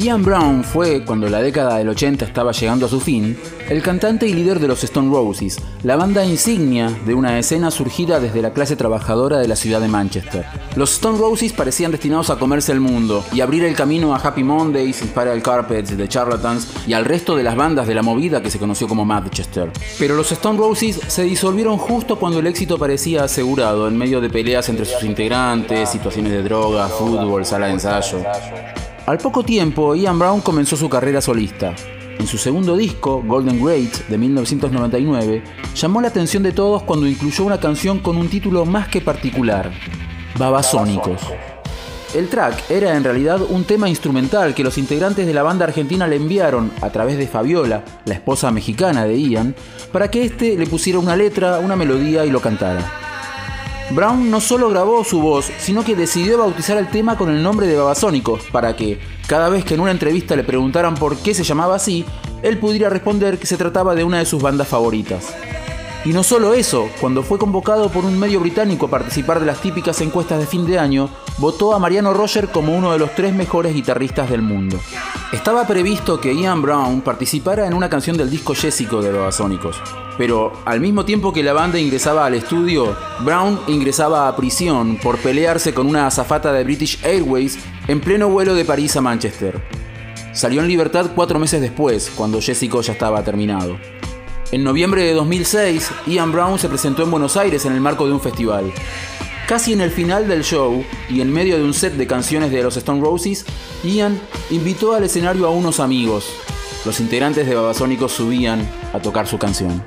Ian Brown fue, cuando la década del 80 estaba llegando a su fin, el cantante y líder de los Stone Roses, la banda insignia de una escena surgida desde la clase trabajadora de la ciudad de Manchester. Los Stone Roses parecían destinados a comerse el mundo y abrir el camino a Happy Mondays, Spiral Carpets, The Charlatans y al resto de las bandas de la movida que se conoció como Manchester. Pero los Stone Roses se disolvieron justo cuando el éxito parecía asegurado en medio de peleas entre sus integrantes, situaciones de droga, fútbol, sala de ensayo. Al poco tiempo, Ian Brown comenzó su carrera solista. En su segundo disco, Golden Great, de 1999, llamó la atención de todos cuando incluyó una canción con un título más que particular, Babasónicos. El track era en realidad un tema instrumental que los integrantes de la banda argentina le enviaron a través de Fabiola, la esposa mexicana de Ian, para que éste le pusiera una letra, una melodía y lo cantara. Brown no solo grabó su voz, sino que decidió bautizar el tema con el nombre de Babasónicos, para que, cada vez que en una entrevista le preguntaran por qué se llamaba así, él pudiera responder que se trataba de una de sus bandas favoritas. Y no solo eso, cuando fue convocado por un medio británico a participar de las típicas encuestas de fin de año, votó a Mariano Roger como uno de los tres mejores guitarristas del mundo. Estaba previsto que Ian Brown participara en una canción del disco Jessico de Babasónicos, pero al mismo tiempo que la banda ingresaba al estudio, Brown ingresaba a prisión por pelearse con una azafata de British Airways en pleno vuelo de París a Manchester. Salió en libertad cuatro meses después, cuando Jessico ya estaba terminado. En noviembre de 2006, Ian Brown se presentó en Buenos Aires en el marco de un festival. Casi en el final del show y en medio de un set de canciones de los Stone Roses, Ian invitó al escenario a unos amigos. Los integrantes de Babasónicos subían a tocar su canción.